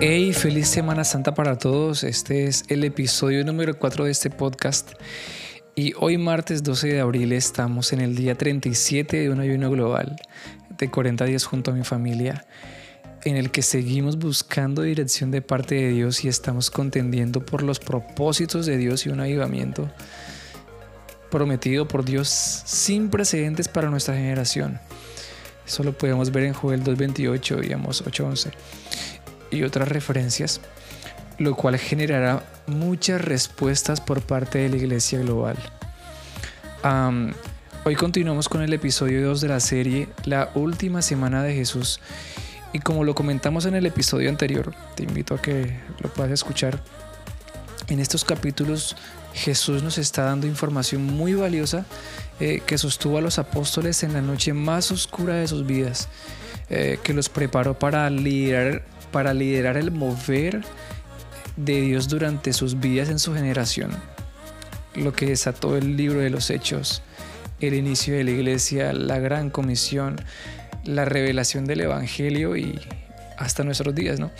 Hey, feliz Semana Santa para todos. Este es el episodio número 4 de este podcast. Y hoy martes 12 de abril estamos en el día 37 de un ayuno global de 40 días junto a mi familia, en el que seguimos buscando dirección de parte de Dios y estamos contendiendo por los propósitos de Dios y un avivamiento prometido por Dios sin precedentes para nuestra generación. Eso lo podemos ver en Joel 2.28 digamos 8.11 y otras referencias, lo cual generará muchas respuestas por parte de la Iglesia Global. hoy continuamos con el episodio 2 de la serie La Última Semana de Jesús y como lo comentamos en el episodio anterior, te invito a que lo puedas escuchar. En estos capítulos Jesús nos está dando información muy valiosa eh, que sostuvo a los apóstoles en la noche más oscura de sus vidas, eh, que los preparó para liderar para liderar el mover de Dios durante sus vidas en su generación, lo que desató el libro de los hechos, el inicio de la iglesia, la gran comisión, la revelación del Evangelio y hasta nuestros días, ¿no?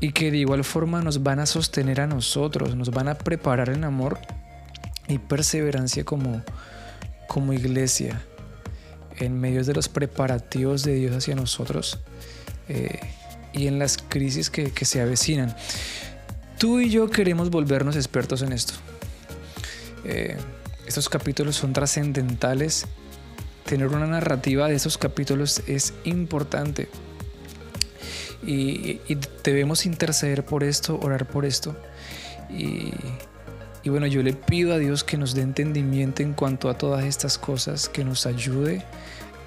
Y que de igual forma nos van a sostener a nosotros, nos van a preparar en amor y perseverancia como, como iglesia en medio de los preparativos de Dios hacia nosotros. Eh, y en las crisis que, se avecinan. Tú y yo queremos volvernos expertos en esto. Eh, estos capítulos son trascendentales. Tener una narrativa de estos capítulos es importante. Y, debemos interceder por esto, orar por esto. Y, bueno, yo le pido a Dios que nos dé entendimiento en cuanto a todas estas cosas, que nos ayude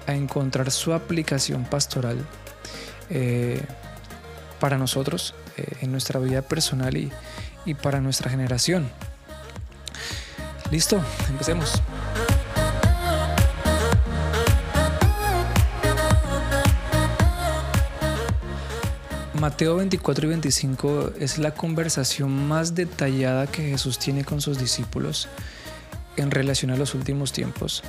a encontrar su aplicación pastoral. Eh, para nosotros, eh, en nuestra vida personal y, y para nuestra generación. Listo, empecemos. Mateo 24 y 25 es la conversación más detallada que Jesús tiene con sus discípulos en relación a los últimos tiempos.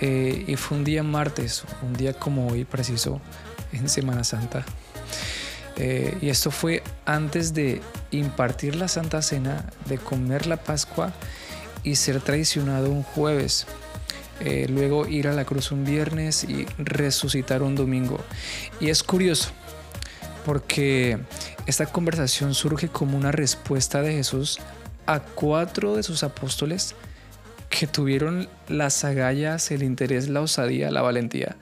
Eh, y fue un día martes, un día como hoy preciso, en Semana Santa. Eh, y esto fue antes de impartir la Santa Cena, de comer la Pascua y ser traicionado un jueves. Eh, luego ir a la cruz un viernes y resucitar un domingo. Y es curioso porque esta conversación surge como una respuesta de Jesús a cuatro de sus apóstoles que tuvieron las agallas, el interés, la osadía, la valentía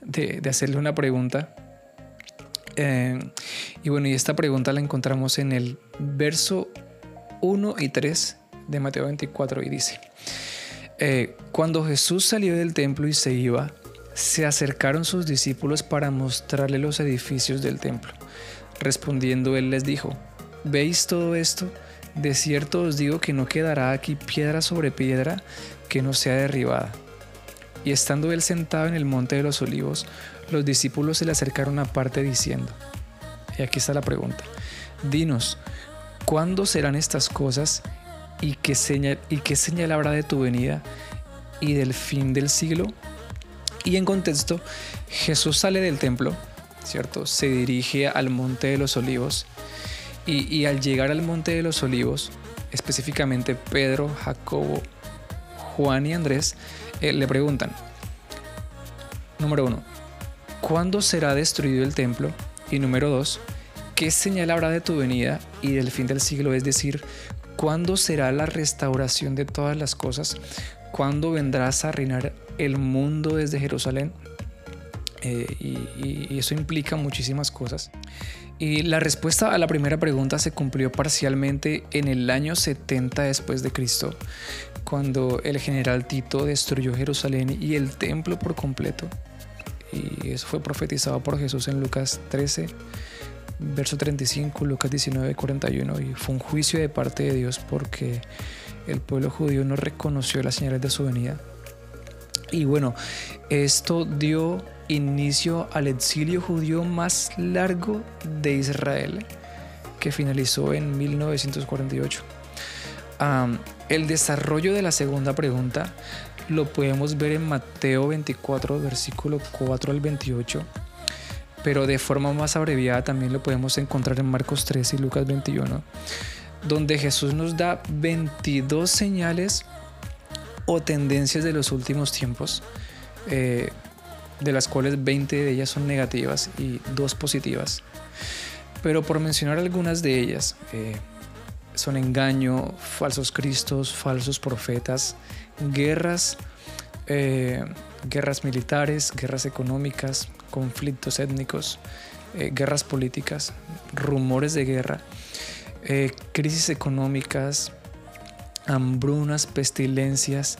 de, hacerle una pregunta. Eh, y bueno, y esta pregunta la encontramos en el verso 1 y 3 de Mateo 24 y dice, eh, cuando Jesús salió del templo y se iba, se acercaron sus discípulos para mostrarle los edificios del templo. Respondiendo él les dijo, ¿veis todo esto? De cierto os digo que no quedará aquí piedra sobre piedra que no sea derribada. Y estando él sentado en el monte de los olivos, los discípulos se le acercaron aparte diciendo, y aquí está la pregunta, dinos, ¿cuándo serán estas cosas y qué señal, y qué señal habrá de tu venida y del fin del siglo? Y en contexto, Jesús sale del templo, ¿cierto? Se dirige al monte de los olivos y, al llegar al monte de los olivos, específicamente Pedro, Jacobo, Juan y Andrés, eh, le preguntan, número uno, ¿Cuándo será destruido el templo? Y número dos, ¿qué señal habrá de tu venida y del fin del siglo? Es decir, ¿cuándo será la restauración de todas las cosas? ¿Cuándo vendrás a reinar el mundo desde Jerusalén? Eh, y, eso implica muchísimas cosas. Y la respuesta a la primera pregunta se cumplió parcialmente en el año 70 después de Cristo, cuando el general Tito destruyó Jerusalén y el templo por completo y eso fue profetizado por Jesús en Lucas 13, verso 35, Lucas 19, 41 y fue un juicio de parte de Dios porque el pueblo judío no reconoció las señales de su venida. Y bueno, esto dio inicio al exilio judío más largo de Israel, que finalizó en 1948. el desarrollo de la segunda pregunta lo podemos ver en Mateo 24, versículo 4 al 28, pero de forma más abreviada también lo podemos encontrar en Marcos 3 y Lucas 21, donde Jesús nos da 22 señales o tendencias de los últimos tiempos, eh, de las cuales 20 de ellas son negativas y dos positivas. Pero por mencionar algunas de ellas, eh, son engaño, falsos cristos, falsos profetas, guerras, eh, guerras militares, guerras económicas, conflictos étnicos, guerras políticas, rumores de guerra, eh, crisis económicas, hambrunas, pestilencias,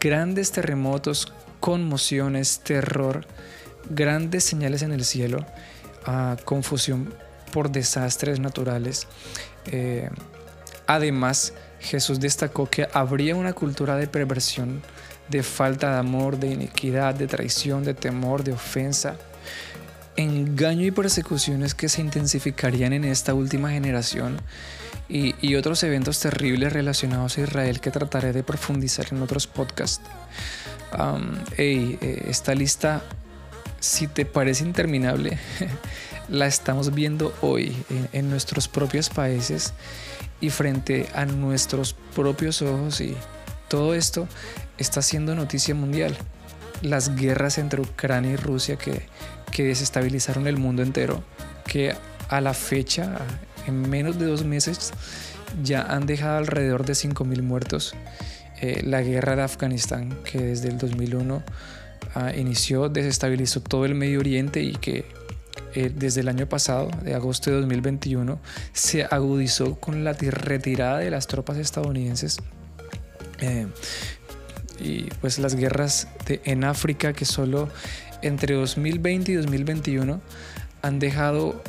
grandes terremotos, conmociones, terror, grandes señales en el cielo, ah, confusión por desastres naturales. además, Jesús destacó que habría una cultura de perversión, de falta de amor, de iniquidad, de traición, de temor, de ofensa, engaño y persecuciones que se intensificarían en esta última generación y, otros eventos terribles relacionados a Israel que trataré de profundizar en otros podcasts. Eh, esta lista, si te parece interminable, la estamos viendo hoy en nuestros propios países y frente a nuestros propios ojos y todo esto está siendo noticia mundial. Las guerras entre Ucrania y Rusia que, que desestabilizaron el mundo entero, que a la fecha, en menos de dos meses, ya han dejado alrededor de 5.000 muertos. Eh, la guerra de Afganistán, que desde el 2001 ah, inició, desestabilizó todo el Medio Oriente y que eh, desde el año pasado, de agosto de 2021, se agudizó con la retirada de las tropas estadounidenses. Eh, y pues las guerras en África que solo entre 2020 y 2021 han dejado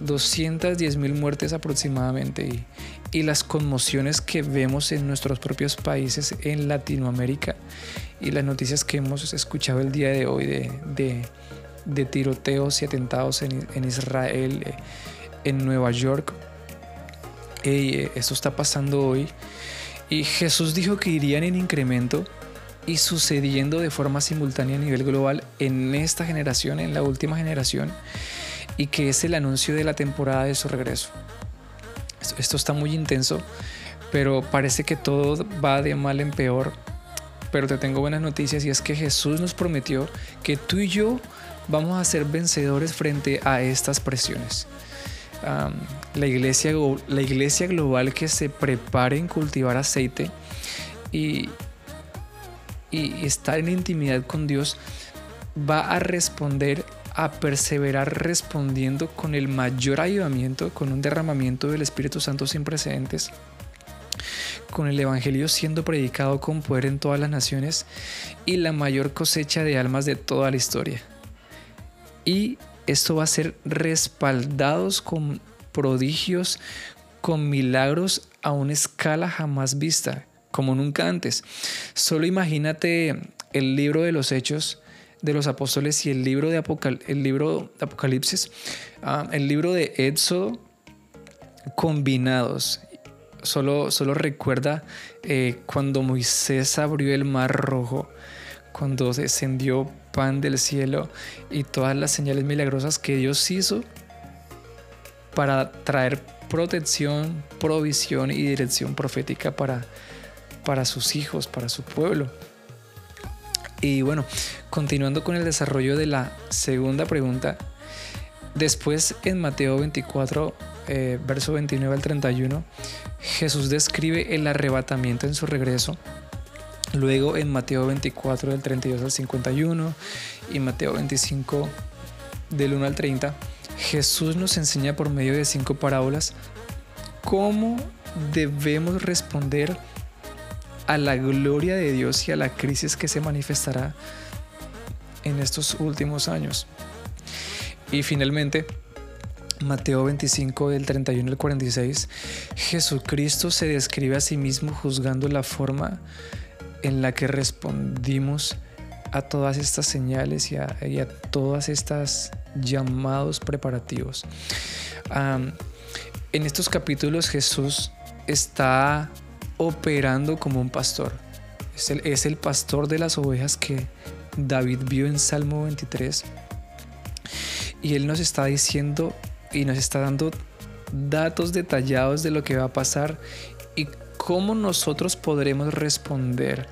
210 mil muertes aproximadamente y, las conmociones que vemos en nuestros propios países en Latinoamérica y las noticias que hemos escuchado el día de hoy de, tiroteos y atentados en, Israel, eh, en Nueva York. Y eh, esto está pasando hoy. Y Jesús dijo que irían en incremento y sucediendo de forma simultánea a nivel global en esta generación, en la última generación, y que es el anuncio de la temporada de su regreso. Esto, está muy intenso, pero parece que todo va de mal en peor. Pero te tengo buenas noticias y es que Jesús nos prometió que tú y yo vamos a ser vencedores frente a estas presiones. la, iglesia, la iglesia global que se prepare en cultivar aceite y, y estar en intimidad con Dios va a responder a perseverar respondiendo con el mayor ayudamiento, con un derramamiento del Espíritu Santo sin precedentes, con el Evangelio siendo predicado con poder en todas las naciones y la mayor cosecha de almas de toda la historia. Y esto va a ser respaldados con prodigios, con milagros a una escala jamás vista, como nunca antes. Solo imagínate el libro de los hechos de los apóstoles y el libro de, el libro de Apocalipsis, ah, el libro de Éxodo combinados. Solo, solo recuerda eh, cuando Moisés abrió el mar rojo, cuando descendió pan del cielo y todas las señales milagrosas que Dios hizo para traer protección, provisión y dirección profética para, para sus hijos, para su pueblo. Y bueno, continuando con el desarrollo de la segunda pregunta, después en Mateo 24, eh, verso 29 al 31, Jesús describe el arrebatamiento en su regreso Luego en Mateo 24 del 32 al 51 y Mateo 25 del 1 al 30, Jesús nos enseña por medio de cinco parábolas cómo debemos responder a la gloria de Dios y a la crisis que se manifestará en estos últimos años. Y finalmente, Mateo 25 del 31 al 46, Jesucristo se describe a sí mismo juzgando la forma en la que respondimos a todas estas señales y a, todas estas llamados preparativos. en estos capítulos Jesús está operando como un pastor. Es el, pastor de las ovejas que David vio en Salmo 23. y Él nos está diciendo y nos está dando datos detallados de lo que va a pasar y cómo nosotros podremos responder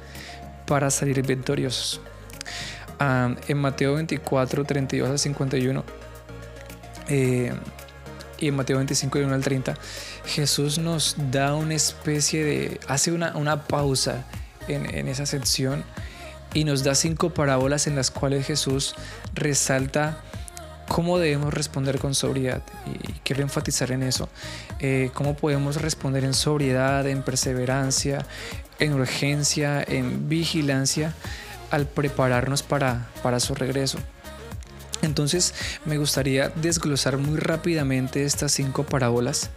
para salir victoriosos. en Mateo 24, 32 al 51 eh, y en Mateo 25, 1 al 30, Jesús nos da una especie de, hace una, una pausa en, en esa sección y nos da cinco parábolas en las cuales Jesús resalta cómo debemos responder con sobriedad. Y quiero enfatizar en eso. Eh, cómo podemos responder en sobriedad, en perseverancia, en urgencia, en vigilancia al prepararnos para, para su regreso. Entonces me gustaría desglosar muy rápidamente estas cinco parábolas,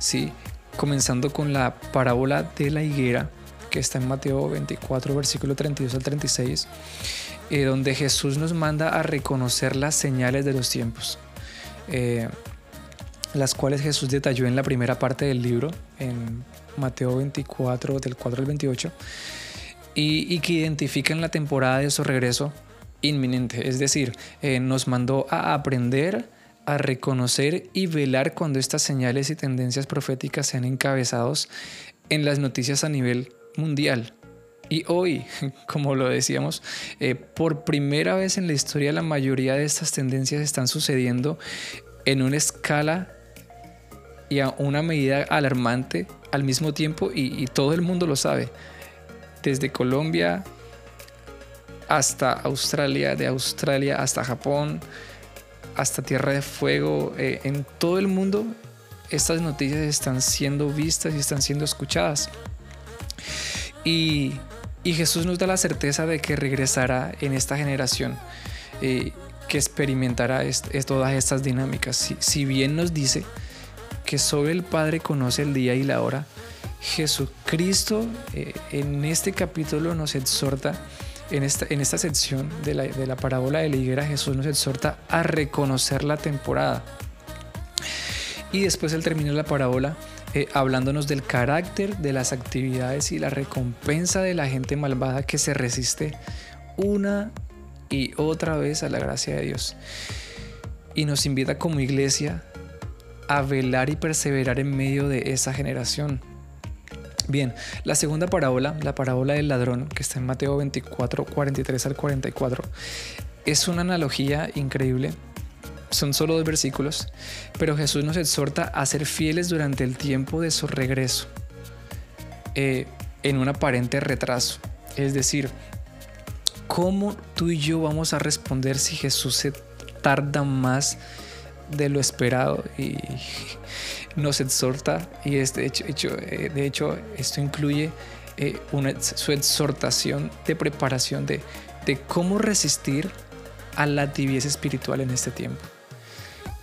¿sí? comenzando con la parábola de la higuera, que está en Mateo 24, versículo 32 al 36, eh, donde Jesús nos manda a reconocer las señales de los tiempos, eh, las cuales Jesús detalló en la primera parte del libro, en Mateo 24, del 4 al 28, y, que identifican la temporada de su regreso inminente, es decir, eh, nos mandó a aprender, a reconocer y velar cuando estas señales y tendencias proféticas sean encabezados en las noticias a nivel mundial. Y hoy, como lo decíamos, eh, por primera vez en la historia la mayoría de estas tendencias están sucediendo en una escala y a una medida alarmante al mismo tiempo y, todo el mundo lo sabe. Desde Colombia hasta Australia, de Australia hasta Japón, hasta Tierra de Fuego, eh, en todo el mundo estas noticias están siendo vistas y están siendo escuchadas. Y, Jesús nos da la certeza de que regresará en esta generación, eh, que experimentará todas estas dinámicas. Si, bien nos dice que solo el Padre conoce el día y la hora, Jesucristo eh, en este capítulo nos exhorta, en esta, en esta sección de la, de la parábola de la higuera, Jesús nos exhorta a reconocer la temporada. Y después él termina la parábola eh, hablándonos del carácter de las actividades y la recompensa de la gente malvada que se resiste una y otra vez a la gracia de Dios. Y nos invita como iglesia a velar y perseverar en medio de esa generación. Bien, la segunda parábola, la parábola del ladrón, que está en Mateo 24, 43 al 44, es una analogía increíble son solo dos versículos, pero Jesús nos exhorta a ser fieles durante el tiempo de su regreso, eh, en un aparente retraso. Es decir, ¿cómo tú y yo vamos a responder si Jesús se tarda más de lo esperado y nos exhorta? Y este hecho, hecho eh, de hecho, esto incluye eh, una, su exhortación de preparación de, de cómo resistir a la tibieza espiritual en este tiempo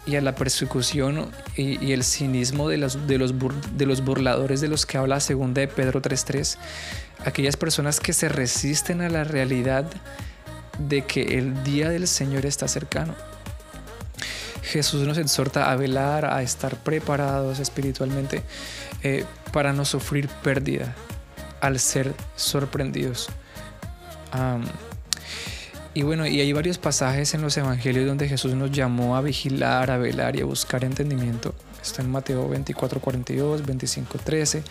y a la persecución y, el cinismo de los, de, los burladores de los que habla segunda de Pedro 3.3, aquellas personas que se resisten a la realidad de que el día del Señor está cercano. Jesús nos exhorta a velar, a estar preparados espiritualmente eh, para no sufrir pérdida al ser sorprendidos. Y bueno, y hay varios pasajes en los evangelios donde Jesús nos llamó a vigilar, a velar y a buscar entendimiento. Está en Mateo 24, 42, 25, 13,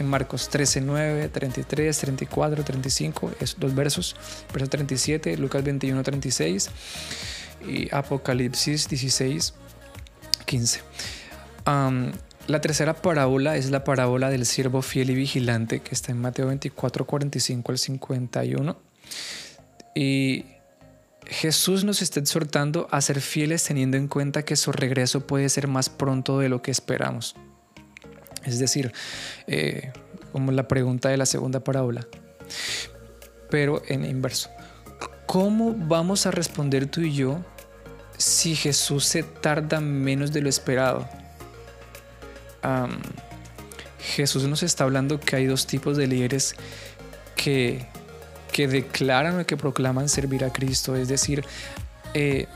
en Marcos 13, 9, 33, 34, 35, es los versos, verso 37, Lucas 21, 36 y Apocalipsis 16, 15. la tercera parábola es la parábola del siervo fiel y vigilante que está en Mateo 24, 45 al 51. Y Jesús nos está exhortando a ser fieles teniendo en cuenta que su regreso puede ser más pronto de lo que esperamos. Es decir, eh, como la pregunta de la segunda parábola, pero en inverso. ¿Cómo vamos a responder tú y yo si Jesús se tarda menos de lo esperado? Jesús nos está hablando que hay dos tipos de líderes que que declaran o que proclaman servir a Cristo, es decir, eh,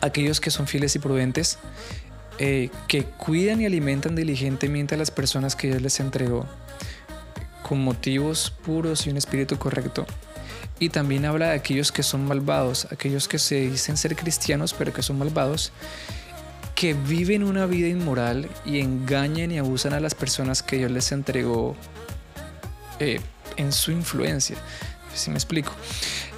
aquellos que son fieles y prudentes, eh, que cuidan y alimentan diligentemente a las personas que Dios les entregó, con motivos puros y un espíritu correcto. y también habla de aquellos que son malvados, aquellos que se dicen ser cristianos pero que son malvados, que viven una vida inmoral y engañan y abusan a las personas que Dios les entregó eh, en su influencia. Si me explico.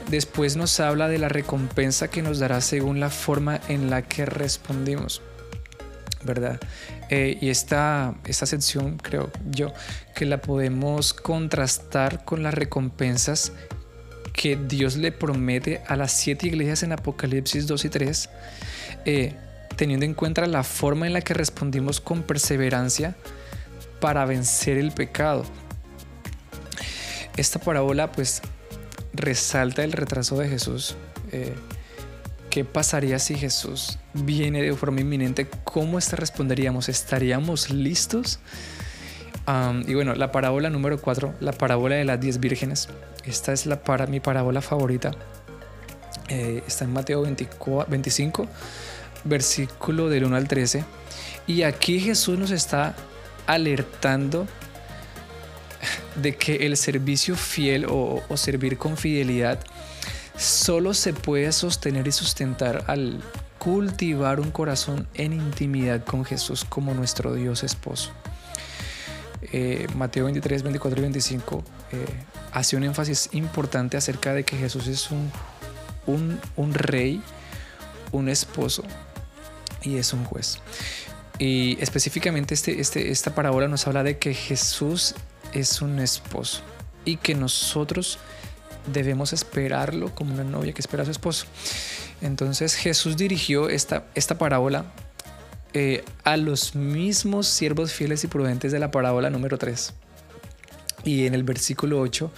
Después nos habla de la recompensa que nos dará según la forma en la que respondimos. ¿Verdad? Eh, y esta, esta sección creo yo que la podemos contrastar con las recompensas que Dios le promete a las siete iglesias en Apocalipsis 2 y 3, eh, teniendo en cuenta la forma en la que respondimos con perseverancia para vencer el pecado. Esta parábola pues resalta el retraso de Jesús. Eh, ¿Qué pasaría si Jesús viene de forma inminente? ¿Cómo responderíamos? ¿Estaríamos listos? y bueno, la parábola número 4, la parábola de las 10 vírgenes. Esta es mi parábola favorita. Eh, está en Mateo 25, versículo del 1 al 13. Y aquí Jesús nos está alertando de que el servicio fiel o, o servir con fidelidad solo se puede sostener y sustentar al cultivar un corazón en intimidad con Jesús como nuestro Dios esposo. Eh, Mateo 23, 24 y 25 eh, hace un énfasis importante acerca de que Jesús es un, un, rey, un esposo y es un juez. Y específicamente este, este, esta parábola nos habla de que Jesús es un esposo y que nosotros debemos esperarlo como una novia que espera a su esposo. Entonces Jesús dirigió esta, esta parábola eh, a los mismos siervos fieles y prudentes de la parábola número 3. Y en el versículo 8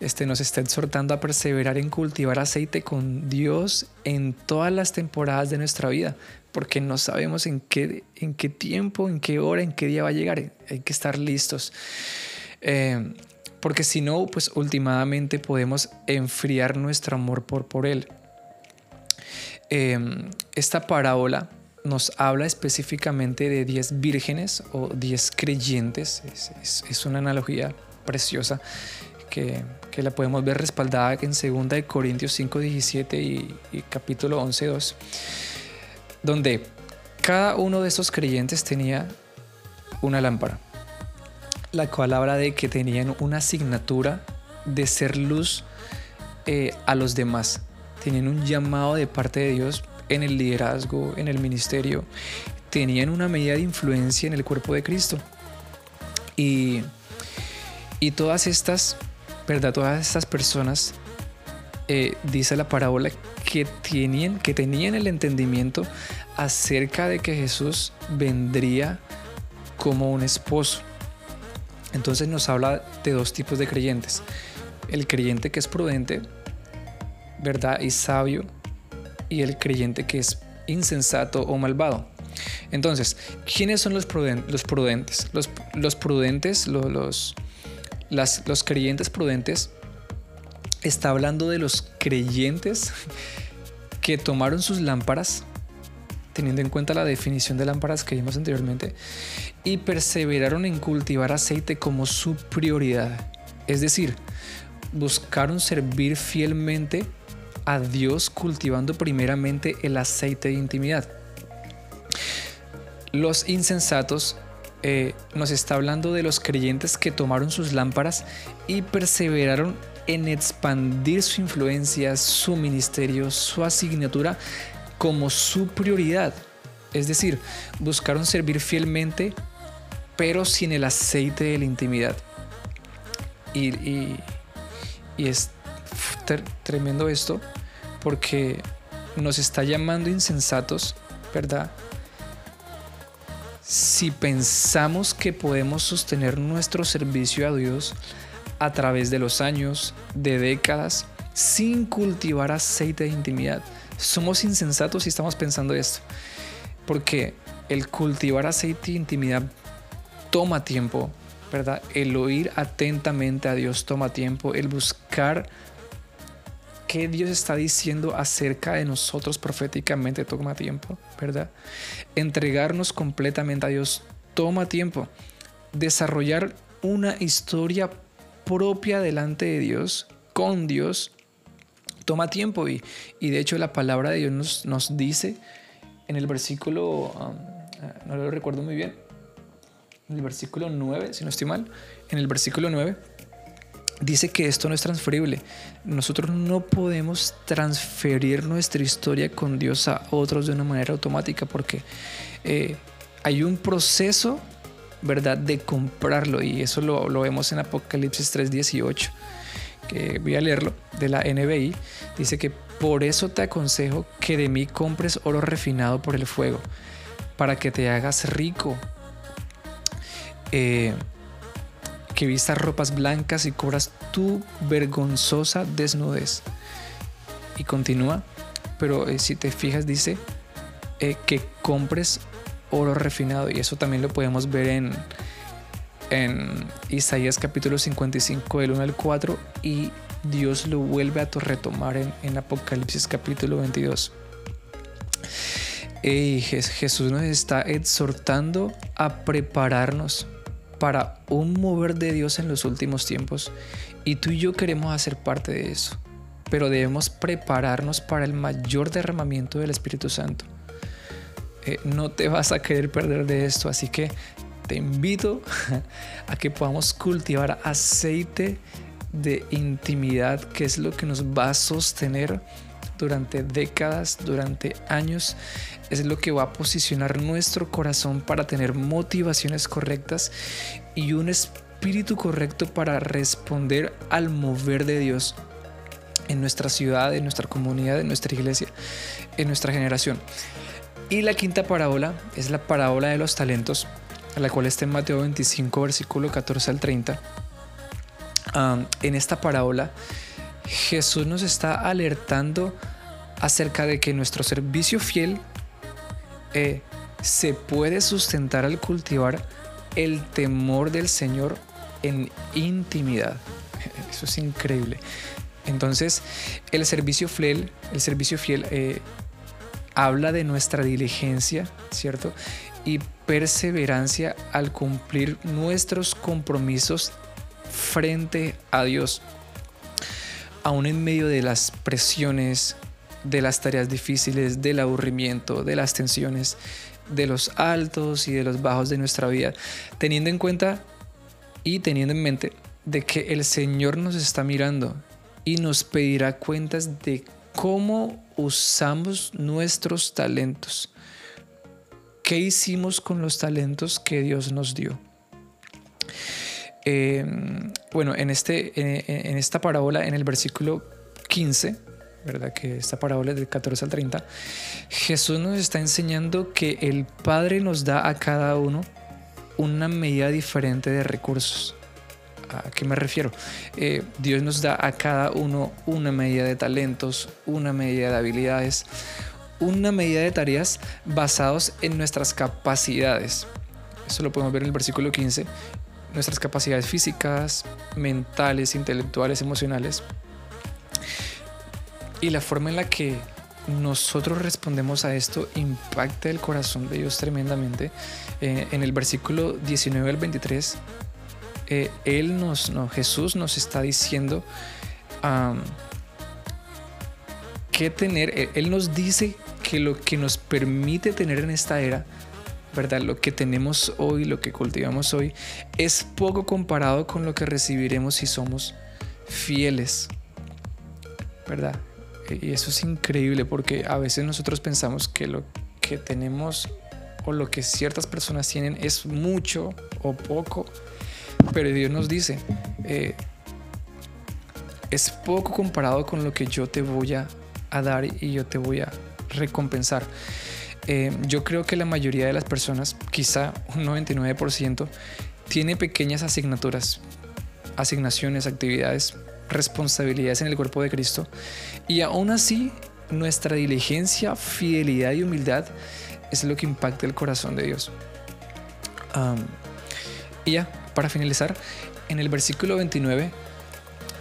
este, nos está exhortando a perseverar en cultivar aceite con Dios en todas las temporadas de nuestra vida, porque no sabemos en qué, en qué tiempo, en qué hora, en qué día va a llegar. Hay que estar listos. Eh, porque si no, pues últimamente podemos enfriar nuestro amor por, por Él. Eh, esta parábola nos habla específicamente de 10 vírgenes o 10 creyentes. Es, una analogía preciosa que, la podemos ver respaldada en 2 Corintios 5, 17 y, y capítulo 11, 2, donde cada uno de esos creyentes tenía una lámpara, la cual habla de que tenían una asignatura de ser luz eh, a los demás. Tenían un llamado de parte de Dios en el liderazgo, en el ministerio, tenían una medida de influencia en el cuerpo de Cristo. Y, y todas estas, ¿verdad? Todas estas personas, eh, dice la parábola, que tenían, que tenían el entendimiento acerca de que Jesús vendría como un esposo. Entonces nos habla de dos tipos de creyentes. El creyente que es prudente, ¿verdad? Y sabio, y el creyente que es insensato o malvado. Entonces, ¿quiénes son los, prudentes? Los prudentes, los, prudentes los, los creyentes prudentes, está hablando de los creyentes que tomaron sus lámparas, teniendo en cuenta la definición de lámparas que vimos anteriormente, y perseveraron en cultivar aceite como su prioridad. Es decir, buscaron servir fielmente a Dios cultivando primeramente el aceite de intimidad. Los insensatos eh, nos está hablando de los creyentes que tomaron sus lámparas y perseveraron en expandir su influencia, su ministerio, su asignatura como su prioridad. Es decir, buscaron servir fielmente, pero sin el aceite de la intimidad. Y, y es tremendo esto porque nos está llamando insensatos, ¿verdad? Si pensamos que podemos sostener nuestro servicio a Dios a través de los años, de décadas, sin cultivar aceite de intimidad, somos insensatos si estamos pensando esto. Porque el cultivar aceite de intimidad toma tiempo, ¿verdad? El oír atentamente a Dios toma tiempo, el buscar qué Dios está diciendo acerca de nosotros proféticamente toma tiempo, ¿verdad? Entregarnos completamente a Dios toma tiempo. Desarrollar una historia propia delante de Dios, con Dios, toma tiempo y, de hecho la palabra de Dios nos, nos dice en el versículo, um, no lo recuerdo muy bien, en el versículo 9, si no estoy mal, en el versículo 9 dice que esto no es transferible. Nosotros no podemos transferir nuestra historia con Dios a otros de una manera automática porque eh, hay un proceso, ¿verdad?, de comprarlo y eso lo, lo vemos en Apocalipsis 3.18, que voy a leerlo, de la NBI. Dice que por eso te aconsejo que de mí compres oro refinado por el fuego, para que te hagas rico. Eh, que vistas ropas blancas y cobras tu vergonzosa desnudez. Y continúa, pero eh, si te fijas dice eh, que compres oro refinado y eso también lo podemos ver en, en Isaías capítulo 55 del 1 al 4 y Dios lo vuelve a retomar en, en Apocalipsis capítulo 22. Y Jesús nos está exhortando a prepararnos para un mover de Dios en los últimos tiempos y tú y yo queremos hacer parte de eso, pero debemos prepararnos para el mayor derramamiento del Espíritu Santo. Eh, no te vas a querer perder de esto, así que te invito a que podamos cultivar aceite de intimidad, que es lo que nos va a sostener durante décadas, durante años, es lo que va a posicionar nuestro corazón para tener motivaciones correctas y un espíritu correcto para responder al mover de Dios en nuestra ciudad, en nuestra comunidad, en nuestra iglesia, en nuestra generación. Y la quinta parábola es la parábola de los talentos, la cual está en Mateo 25, versículo 14 al 30. en esta parábola, Jesús nos está alertando acerca de que nuestro servicio fiel eh, se puede sustentar al cultivar el temor del Señor en intimidad. Eso es increíble. Entonces, el servicio fiel, el servicio fiel eh, habla de nuestra diligencia, ¿cierto? Perseverancia al cumplir nuestros compromisos frente a Dios. Aún en medio de las presiones, de las tareas difíciles, del aburrimiento, de las tensiones, de los altos y de los bajos de nuestra vida, teniendo en cuenta y teniendo en mente de que el Señor nos está mirando y nos pedirá cuentas de cómo usamos nuestros talentos. ¿Qué hicimos con los talentos que Dios nos dio? Eh, bueno, en, este, en esta parábola, en el versículo 15, ¿verdad? Que esta parábola es del 14 al 30. Jesús nos está enseñando que el Padre nos da a cada uno una medida diferente de recursos. ¿A qué me refiero? Eh, Dios nos da a cada uno una medida de talentos, una medida de habilidades, una medida de tareas basados en nuestras capacidades. Eso lo podemos ver en el versículo 15. Nuestras capacidades físicas, mentales, intelectuales, emocionales. Y la forma en la que nosotros respondemos a esto impacta el corazón de Dios tremendamente. Eh, en el versículo 19 al 23, eh, él nos, no, Jesús nos está diciendo qué tener. Él nos dice que lo que nos permite tener en esta era, ¿verdad? Lo que tenemos hoy, lo que cultivamos hoy, es poco comparado con lo que recibiremos si somos fieles, ¿verdad? Y eso es increíble porque a veces nosotros pensamos que lo que tenemos o lo que ciertas personas tienen es mucho o poco, pero Dios nos dice, eh, es poco comparado con lo que yo te voy a, dar y yo te voy a recompensar. Eh, yo creo que la mayoría de las personas, quizá un 99%, tiene pequeñas asignaturas, asignaciones, actividades responsabilidades en el cuerpo de Cristo. Y aún así, nuestra diligencia, fidelidad y humildad es lo que impacta el corazón de Dios. y ya, para finalizar, en el versículo 29,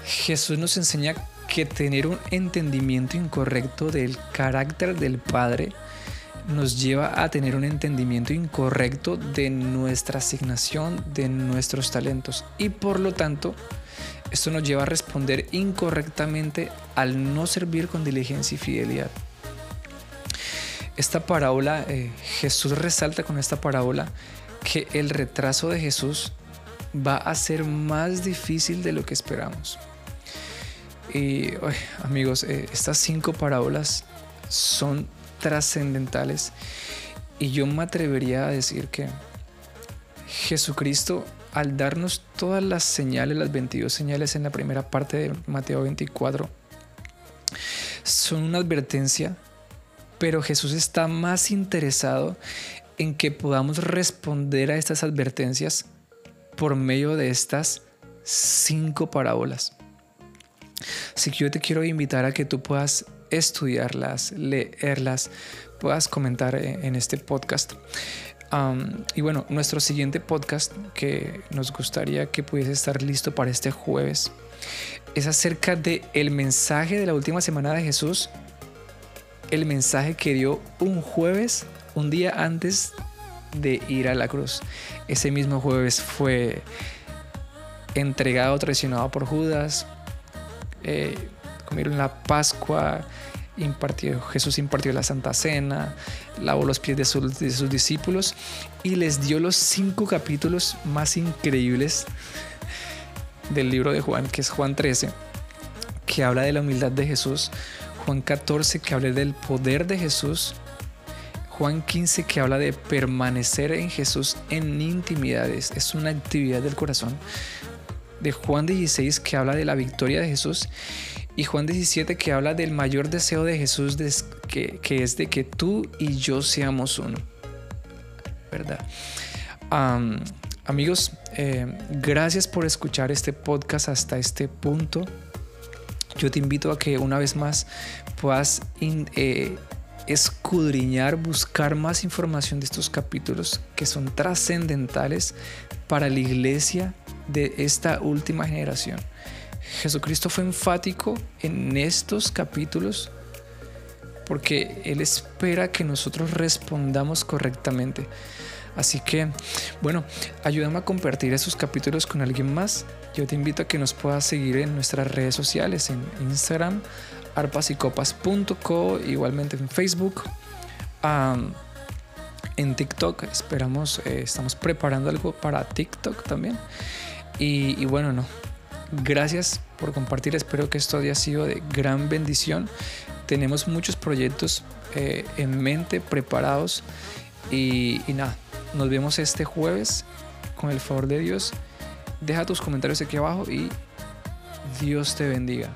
Jesús nos enseña que tener un entendimiento incorrecto del carácter del Padre nos lleva a tener un entendimiento incorrecto de nuestra asignación, de nuestros talentos. Y por lo tanto, Esto nos lleva a responder incorrectamente al no servir con diligencia y fidelidad. Esta parábola, eh, Jesús resalta con esta parábola que el retraso de Jesús va a ser más difícil de lo que esperamos. Y amigos, eh, estas cinco parábolas son trascendentales y yo me atrevería a decir que Jesucristo al darnos todas las señales, las 22 señales en la primera parte de Mateo 24, son una advertencia, pero Jesús está más interesado en que podamos responder a estas advertencias por medio de estas cinco parábolas. Así que yo te quiero invitar a que tú puedas estudiarlas, leerlas, puedas comentar en este podcast. y bueno, nuestro siguiente podcast que nos gustaría que pudiese estar listo para este jueves es acerca de el mensaje de la última semana de Jesús, el mensaje que dio un jueves, un día antes de ir a la cruz. Ese mismo jueves fue entregado, traicionado por Judas, eh, comieron la Pascua, impartió, Jesús impartió la Santa Cena, lavó los pies de, de sus discípulos y les dio los cinco capítulos más increíbles del libro de Juan, que es Juan 13, que habla de la humildad de Jesús, Juan 14, que habla del poder de Jesús, Juan 15 que habla de permanecer en Jesús en intimidades, es una actividad del corazón. De Juan 16 que habla de la victoria de Jesús y Juan 17 que habla del mayor deseo de Jesús que, es de que tú y yo seamos uno. ¿Verdad? amigos, eh, gracias por escuchar este podcast hasta este punto. Yo te invito a que una vez más puedas eh, escudriñar, buscar más información de estos capítulos que son trascendentales para la iglesia de esta última generación. Jesucristo fue enfático en estos capítulos porque Él espera que nosotros respondamos correctamente. Así que, bueno, ayúdame a compartir esos capítulos con alguien más. Yo te invito a que nos puedas seguir en nuestras redes sociales, en Instagram, arpasycopas.co, igualmente en Facebook, en TikTok. Esperamos, eh, estamos preparando algo para TikTok también. Y, bueno, no. Gracias por compartir. Espero que esto haya sido de gran bendición. Tenemos muchos proyectos eh, en mente, preparados. Y, y nada, nos vemos este jueves con el favor de Dios. Deja tus comentarios aquí abajo y Dios te bendiga.